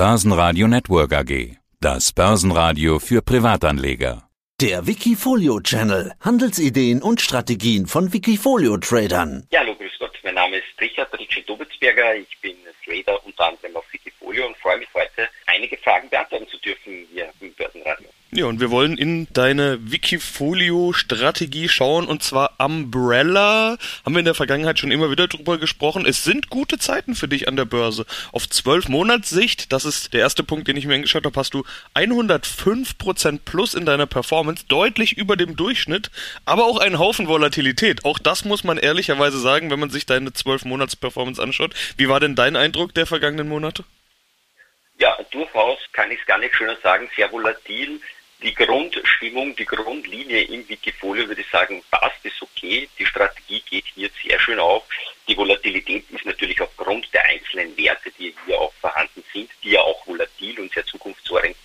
Börsenradio Network AG. Das Börsenradio für Privatanleger. Der Wikifolio Channel. Handelsideen und Strategien von Wikifolio Tradern. Ja, hallo, grüß Gott. Mein Name ist Richard Ritchie Dobitzberger. Ich bin Trader unter anderem auf Wikifolio und freue mich heute, einige Fragen beantworten zu dürfen hier. Ja, und wir wollen in deine Wikifolio-Strategie schauen, und zwar Umbrella. Haben wir in der Vergangenheit schon immer wieder drüber gesprochen. Es sind gute Zeiten für dich an der Börse. Auf 12 Monatssicht, das ist der erste Punkt, den ich mir angeschaut habe, hast du 105% plus in deiner Performance, deutlich über dem Durchschnitt, aber auch einen Haufen Volatilität. Auch das muss man ehrlicherweise sagen, wenn man sich deine 12-Monats-Performance anschaut. Wie war denn dein Eindruck der vergangenen Monate? Ja, durchaus kann ich es gar nicht schöner sagen, sehr volatil die Grundstimmung, die Grundlinie im Wikifolio, würde ich sagen, passt, ist okay. Die Strategie geht hier sehr schön auf. Die Volatilität ist natürlich aufgrund der einzelnen Werte, die hier auch vorhanden sind, die ja auch volatil und sehr zukunftsorientiert.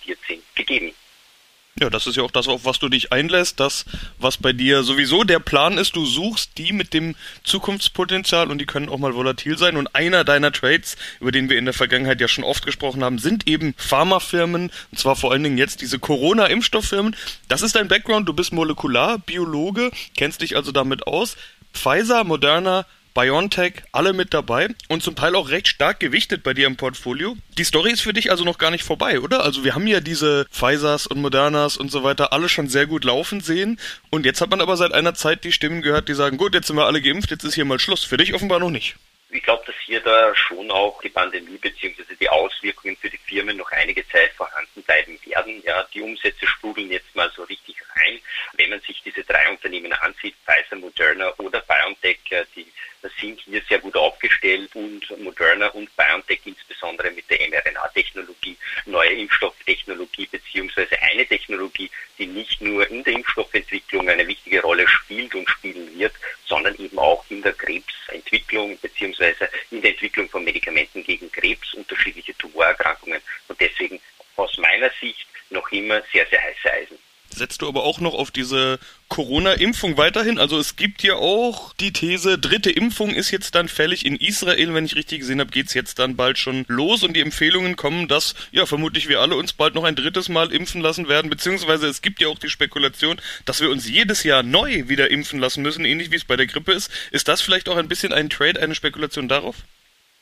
Ja, das ist ja auch das, auf was du dich einlässt, das, was bei dir sowieso der Plan ist. Du suchst die mit dem Zukunftspotenzial und die können auch mal volatil sein. Und einer deiner Trades, über den wir in der Vergangenheit ja schon oft gesprochen haben, sind eben Pharmafirmen, und zwar vor allen Dingen jetzt diese Corona-Impfstofffirmen. Das ist dein Background, du bist Molekularbiologe, kennst dich also damit aus. Pfizer, Moderna, BioNTech, alle mit dabei und zum Teil auch recht stark gewichtet bei dir im Portfolio. Die Story ist für dich also noch gar nicht vorbei, oder? Also wir haben ja diese Pfizers und Modernas und so weiter alle schon sehr gut laufen sehen und jetzt hat man aber seit einer Zeit die Stimmen gehört, die sagen, gut, jetzt sind wir alle geimpft, jetzt ist hier mal Schluss. Für dich offenbar noch nicht. Ich glaube, dass hier da schon auch die Pandemie bzw. die Auswirkungen für die Firmen noch einige Zeit vorhanden bleiben werden. Ja, die Umsätze sprudeln jetzt mal so richtig rein. Wenn man sich diese drei Unternehmen ansieht, Pfizer, Moderna oder BioNTech, äh, die sind hier sehr gut aufgestellt und Moderna und BioNTech insbesondere mit der mRNA-Technologie, neue Impfstofftechnologie beziehungsweise eine Technologie, die nicht nur in der Impfstoffentwicklung eine wichtige Rolle spielt und spielen wird, sondern eben auch in der Krebsentwicklung beziehungsweise in der Entwicklung von Medikamenten gegen Krebs, unterschiedliche Tumorerkrankungen und deswegen aus meiner Sicht noch immer sehr, sehr heiße Eisen setzt du aber auch noch auf diese Corona-Impfung weiterhin? Also es gibt ja auch die These, dritte Impfung ist jetzt dann fällig in Israel. Wenn ich richtig gesehen habe, geht's jetzt dann bald schon los und die Empfehlungen kommen, dass ja vermutlich wir alle uns bald noch ein drittes Mal impfen lassen werden, beziehungsweise es gibt ja auch die Spekulation, dass wir uns jedes Jahr neu wieder impfen lassen müssen, ähnlich wie es bei der Grippe ist. Ist das vielleicht auch ein bisschen ein Trade, eine Spekulation darauf?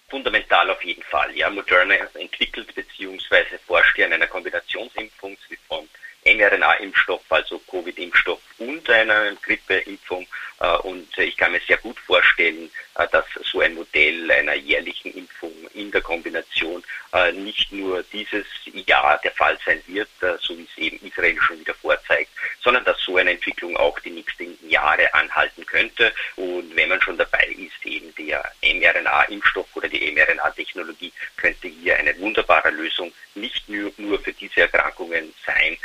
Fundamental auf jeden Fall. Ja, Moderna entwickelt bzw. forscht ja an einer Kombinationsimpfung von mRNA-Impfstoff, also Covid-Impfstoff und einer Grippeimpfung. Äh, und ich kann mir sehr gut vorstellen, äh, dass so ein Modell einer jährlichen Impfung in der Kombination äh, nicht nur dieses Jahr der Fall sein wird, so wie es eben Israel schon wieder vorzeigt, sondern dass so eine Entwicklung auch die nächsten Jahre anhalten könnte. Und wenn man schon dabei ist, eben der mRNA-Impfstoff oder die mRNA-Technologie könnte hier eine wunderbare Lösung nicht nur, nur für diese Erkrankungen sein,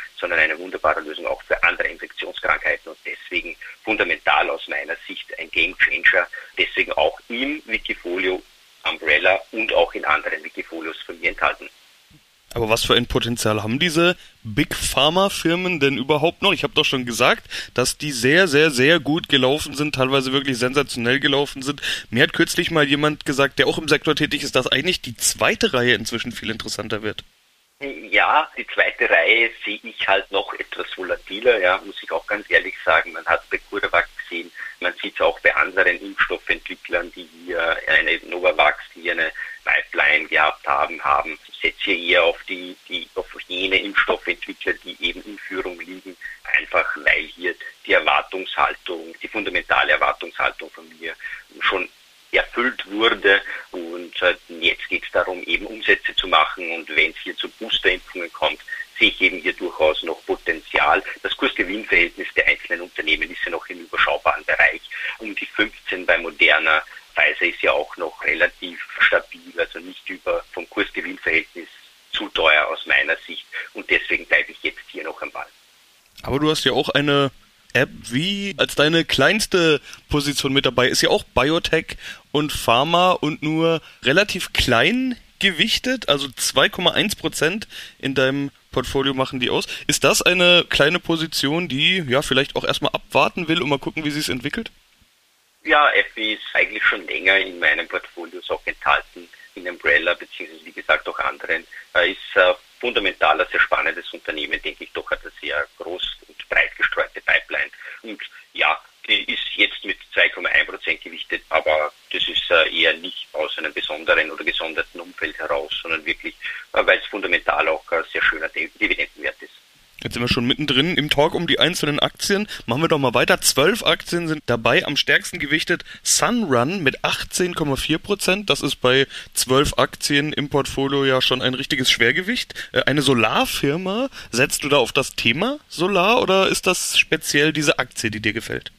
wunderbare Lösung auch für andere Infektionskrankheiten und deswegen fundamental aus meiner Sicht ein Game Changer, deswegen auch im Wikifolio Umbrella und auch in anderen Wikifolios von mir enthalten. Aber was für ein Potenzial haben diese Big Pharma Firmen denn überhaupt noch? Ich habe doch schon gesagt, dass die sehr, sehr, sehr gut gelaufen sind, teilweise wirklich sensationell gelaufen sind. Mir hat kürzlich mal jemand gesagt, der auch im Sektor tätig ist, dass eigentlich die zweite Reihe inzwischen viel interessanter wird. Ja, die zweite Reihe sehe ich halt noch etwas volatiler, ja, muss ich auch ganz ehrlich sagen. Man hat bei CuraVac gesehen, man sieht es auch bei anderen Impfstoffentwicklern, die hier eine Novavax, die hier eine Pipeline gehabt haben, haben. Ich setze eher auf die, die, auf jene Impfstoffentwickler, die eben in Führung liegen, einfach weil hier die Erwartungshaltung, die fundamentale Erwartungshaltung von mir schon erfüllt wurde. Geht es darum, eben Umsätze zu machen. Und wenn es hier zu Boosterimpfungen kommt, sehe ich eben hier durchaus noch Potenzial. Das Kursgewinnverhältnis der einzelnen Unternehmen ist ja noch im überschaubaren Bereich. Um die 15 bei Moderna. Pfizer ist ja auch noch relativ stabil, also nicht über vom Kursgewinnverhältnis zu teuer aus meiner Sicht. Und deswegen bleibe ich jetzt hier noch am Ball. Aber du hast ja auch eine wie als deine kleinste Position mit dabei ist ja auch Biotech und Pharma und nur relativ klein gewichtet, also 2,1 Prozent in deinem Portfolio machen die aus. Ist das eine kleine Position, die ja vielleicht auch erstmal abwarten will und mal gucken, wie sie es entwickelt? Ja, FI ist eigentlich schon länger in meinem Portfolio auch enthalten. in Umbrella, beziehungsweise wie gesagt auch anderen, äh, ist äh, fundamentaler, sehr spannendes Unternehmen, denke ich, doch hat eine sehr groß und breit gestreute Pipeline. Und ja, die ist jetzt 2,1 Prozent gewichtet, aber das ist äh, eher nicht aus einem besonderen oder gesonderten Umfeld heraus, sondern wirklich, äh, weil es fundamental auch ein sehr schöner Dividendenwert ist. Jetzt sind wir schon mittendrin im Talk um die einzelnen Aktien. Machen wir doch mal weiter. Zwölf Aktien sind dabei, am stärksten gewichtet Sunrun mit 18,4 Prozent. Das ist bei zwölf Aktien im Portfolio ja schon ein richtiges Schwergewicht. Äh, eine Solarfirma, setzt du da auf das Thema Solar oder ist das speziell diese Aktie, die dir gefällt?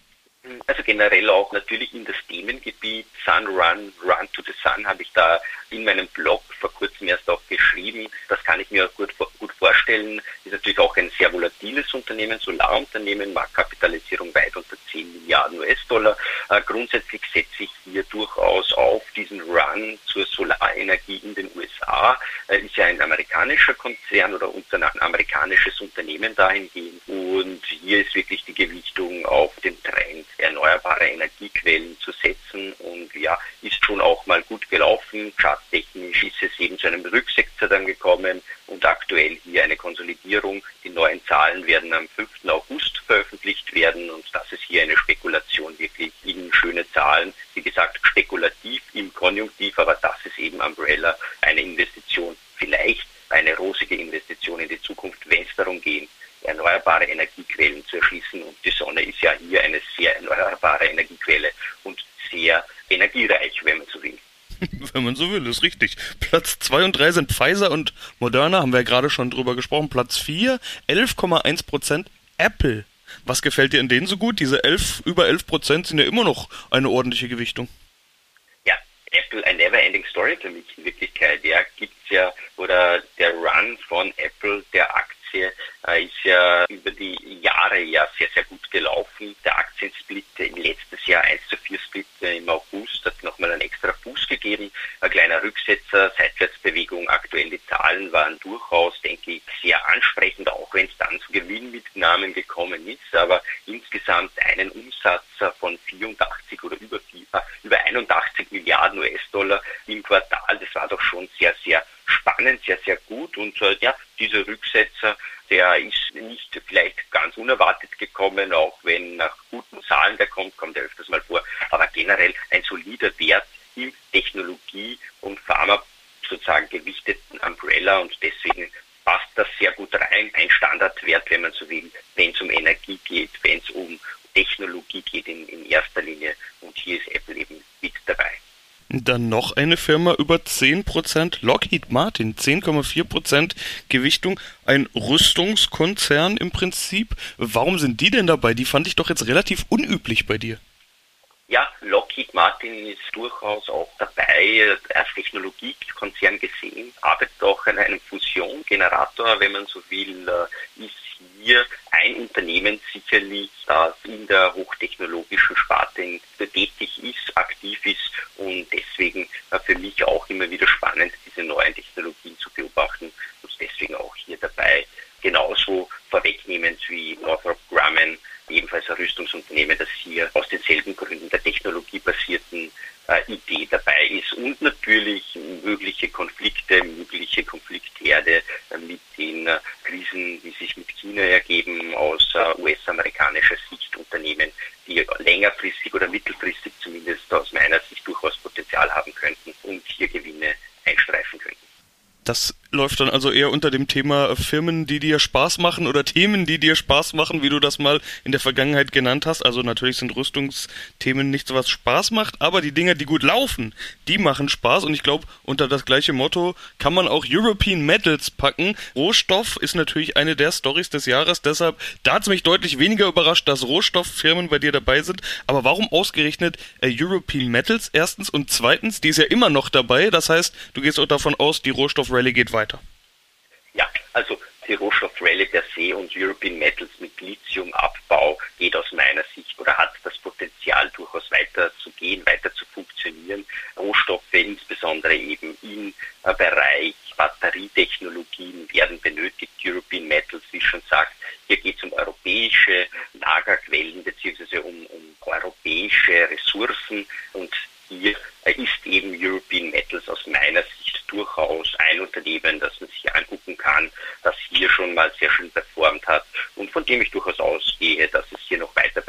Also generell auch natürlich in das Themengebiet Sun Run, Run to the Sun habe ich da in meinem Blog vor kurzem erst auch geschrieben. Das kann ich mir gut, gut vorstellen. Ist natürlich auch ein sehr volatiles Unternehmen, Solarunternehmen, Marktkapitalisierung weit unter 10 Milliarden US-Dollar. Äh, grundsätzlich setze ich hier durchaus auf diesen Run zur Solarenergie in den USA. Äh, ist ja ein amerikanischer Konzern oder ein amerikanisches Unternehmen dahingehend. Und hier ist wirklich die Gewichtung auf den Trend erneuerbare Energiequellen zu setzen und ja, ist schon auch mal gut gelaufen. Charttechnisch ist es eben zu einem Rücksetzer dann gekommen und aktuell hier eine Konsolidierung. Die neuen Zahlen werden am 5. August veröffentlicht werden und das ist hier eine Spekulation wirklich in schöne Zahlen. Wie gesagt, spekulativ im Konjunktiv, aber das ist eben Umbrella eine Investition, vielleicht eine rosige Investition in die Zukunft, wenn es darum geht, erneuerbare Energiequellen zu erschließen. Und die Sonne ist ja hier eine sehr erneuerbare Energiequelle und sehr energiereich, wenn man so will. Wenn man so will, ist richtig. Platz 2 und 3 sind Pfizer und Moderna, haben wir ja gerade schon drüber gesprochen. Platz 4, 11,1 Prozent Apple. Was gefällt dir in denen so gut? Diese 11, über 11 Prozent sind ja immer noch eine ordentliche Gewichtung. Ja, Apple, ein never-ending Story für mich in Wirklichkeit. Ja, gibt's ja, oder der Run von Apple, der Aktie Aktie äh, ist ja über die Jahre ja sehr, sehr gut gelaufen. Der Aktiensplit im letztes Jahr 1 zu 4 Split im August hat nochmal einen extra Fuß gegeben. Ein kleiner Rücksetzer, Seitwärtsbewegung. Aktuell die Zahlen waren durchaus, denke ich, sehr ansprechend, auch wenn es dann zu Gewinnmitnahmen gekommen ist. Aber insgesamt einen Umsatz von 84 oder über, äh, über 81 Milliarden US-Dollar im Quartal. Das war doch schon sehr, sehr spannend, sehr, sehr gut. Und äh, ja, dieser Rücksetzer, der ist nicht vielleicht ganz unerwartet gekommen, auch wenn nach guten Zahlen der kommt, kommt er öfters mal vor. Aber generell ein solider Wert im Technologie- und Pharma sozusagen gewichteten Umbrella und deswegen passt das sehr gut rein. Ein Standardwert, wenn man so will, wenn es um Energie geht, wenn es um Technologie geht in, in erster Linie. Und hier ist Apple eben mit dabei. Dann noch eine Firma über 10%, Lockheed Martin, 10,4% Gewichtung, ein Rüstungskonzern im Prinzip. Warum sind die denn dabei? Die fand ich doch jetzt relativ unüblich bei dir. Ja, Lockheed Martin ist durchaus auch dabei, als Technologiekonzern gesehen, arbeitet auch an einem Fusiongenerator, wenn man so will, äh, ist hier ein Unternehmen sicherlich, das in der hochtechnologischen Sparte tätig ist, aktiv ist und deswegen für mich auch immer wieder spannend, diese neuen Technologien zu beobachten und deswegen auch hier dabei. Genauso vorwegnehmend wie Northrop Grumman, ebenfalls ein Rüstungsunternehmen, das hier aus denselben Gründen der technologiebasierten äh, Idee dabei ist und natürlich mögliche Konflikte, mögliche Konfliktherde äh, mit den äh, Krisen, die sich mit China ergeben, aus äh, US-amerikanischer Sicht Unternehmen, die längerfristig oder mittelfristig zumindest aus meiner Sicht durchaus Potenzial haben könnten und hier Gewinne einstreifen könnten. Das läuft dann also eher unter dem Thema Firmen, die dir Spaß machen oder Themen, die dir Spaß machen, wie du das mal in der Vergangenheit genannt hast. Also natürlich sind Rüstungsthemen nichts, was Spaß macht, aber die Dinge, die gut laufen, die machen Spaß. Und ich glaube, unter das gleiche Motto kann man auch European Metals packen. Rohstoff ist natürlich eine der Stories des Jahres, deshalb da hat es mich deutlich weniger überrascht, dass Rohstofffirmen bei dir dabei sind. Aber warum ausgerechnet äh, European Metals? Erstens und zweitens, die ist ja immer noch dabei. Das heißt, du gehst auch davon aus, die Rohstoffrallye geht weiter also die Rohstoffrallye per se und European Metals mit Lithiumabbau geht aus meiner Sicht oder hat das Potenzial durchaus weiter zu gehen, weiter zu funktionieren. Rohstoffe insbesondere eben im äh, Bereich Batterietechnologien werden benötigt. European Metals, wie schon sagt, hier geht es um europäische Lagerquellen beziehungsweise um, um europäische Ressourcen und hier ist eben European Metals aus meiner Sicht durchaus ein Unternehmen, das man sich angucken kann, das hier schon mal sehr schön performt hat und von dem ich durchaus ausgehe, dass es hier noch weiter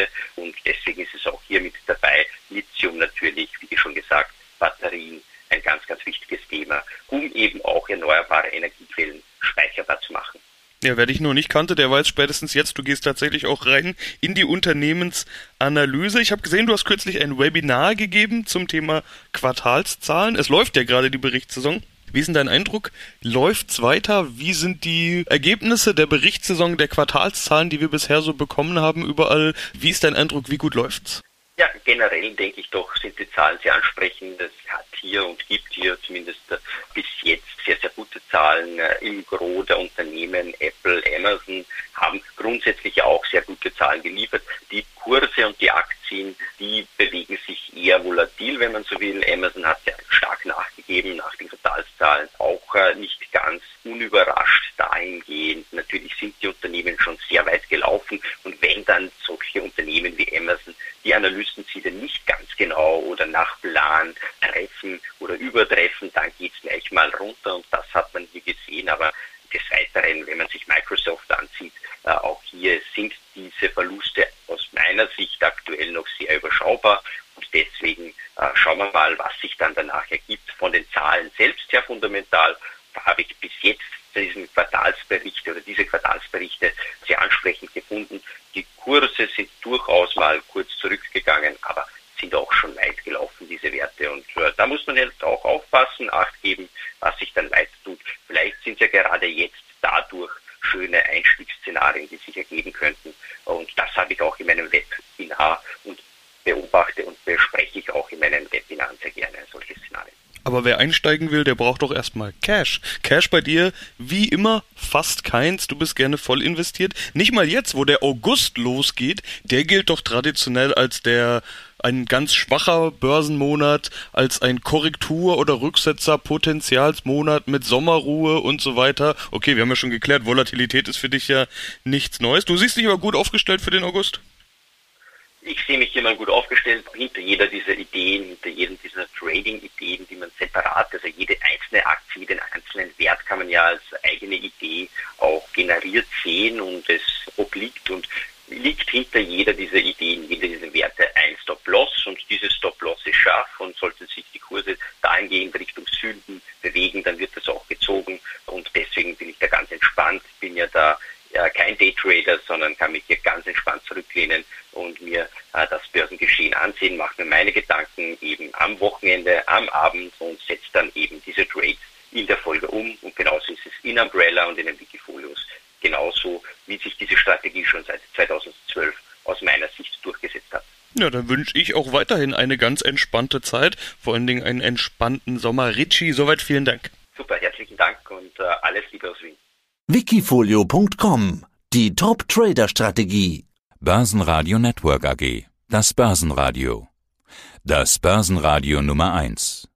könnte. Und deswegen ist es auch hier mit dabei. Lithium natürlich, wie schon gesagt, Batterien, ein ganz, ganz wichtiges Thema, um eben auch erneuerbare Energiequellen speicherbar zu machen. Ja, wer dich noch nicht kannte, der weiß spätestens jetzt, du gehst tatsächlich auch rein in die Unternehmensanalyse. Ich habe gesehen, du hast kürzlich ein Webinar gegeben zum Thema Quartalszahlen. Es läuft ja gerade die Berichtssaison. Wie ist denn dein Eindruck? Läuft's weiter? Wie sind die Ergebnisse der Berichtssaison, der Quartalszahlen, die wir bisher so bekommen haben, überall? Wie ist dein Eindruck? Wie gut läuft's? Ja, generell denke ich doch, sind die Zahlen sehr ansprechend. Es hat hier und gibt hier zumindest bis jetzt sehr, sehr gute Zahlen äh, im Gros der Unternehmen. Apple, Amazon haben grundsätzlich auch sehr gute Zahlen geliefert. Die Kurse und die Aktien, die bewegen sich eher volatil, wenn man so will. Amazon hat sehr stark nachgegeben nach den Quartalszahlen, äh, nicht ganz unüberrascht dahingehend. Natürlich sind die Unternehmen schon sehr weit gelaufen und wenn dann solche Unternehmen wie Amazon die Analystenziele nicht ganz genau oder nach Plan treffen oder übertreffen, dann geht es gleich mal runter und das hat man hier gesehen. Aber des Weiteren, wenn man sich Microsoft ansieht, äh, auch hier sind diese Verluste aus meiner Sicht aktuell noch sehr überschaubar. Und deswegen äh, schauen wir mal, was sich dann danach ergibt. Von den Zahlen selbst her fundamental, da habe ich bis jetzt diesen Quartalsbericht oder diese Quartalsberichte sehr ansprechend gefunden. Die Kurse sind durchaus mal kurz zurückgegangen, aber sind auch schon weit gelaufen, diese Werte. Und äh, da muss man jetzt auch aufpassen, Acht geben, was sich dann weiter tut. Vielleicht sind ja gerade jetzt dadurch schöne Einstiegsszenarien, die sich ergeben könnten. Und das habe ich auch in meinem Webinar und beobachte und bespreche ich auch in meinen Webinaren sehr gerne solche Szenarien. Aber wer einsteigen will, der braucht doch erstmal Cash. Cash bei dir, wie immer, fast keins. Du bist gerne voll investiert. Nicht mal jetzt, wo der August losgeht, der gilt doch traditionell als der ein ganz schwacher Börsenmonat, als ein Korrektur- oder Rücksetzer-Potenzialsmonat mit Sommerruhe und so weiter. Okay, wir haben ja schon geklärt, Volatilität ist für dich ja nichts Neues. Du siehst dich aber gut aufgestellt für den August? Ich sehe mich immer gut aufgestellt. Hinter jeder dieser Ideen, hinter jedem dieser Trading-Ideen, die man separat, also jede einzelne Aktie, jeden einzelnen Wert kann man ja als eigene Idee auch generiert sehen und es obliegt und liegt hinter jeder dieser Ideen, jeder dieser Werte ein Stop-Loss und dieses Stop-Loss ist scharf und sollten sich die Kurse dahingehend Richtung Süden bewegen, dann wird das auch gezogen und deswegen bin ich da ganz entspannt, bin ja da ja, kein Daytrader, sondern kann mich hier ganz entspannt zurücklehnen und mir äh, das Börsengeschehen ansehen, mache mir meine Gedanken eben am Wochenende, am Abend und setze dann eben diese Trades in der Folge um. Und genauso ist es in Umbrella und in den Wikifolios genauso, wie sich diese Strategie schon seit 2012 aus meiner Sicht durchgesetzt hat. Ja, dann wünsche ich auch weiterhin eine ganz entspannte Zeit, vor allen Dingen einen entspannten Sommer. Richie, soweit vielen Dank. Super, herzlichen Dank und äh, alles Liebe aus Wien. Wikifolio.com Die Top-Trader-Strategie Börsenradio Network AG. Das Börsenradio. Das Börsenradio Nummer 1.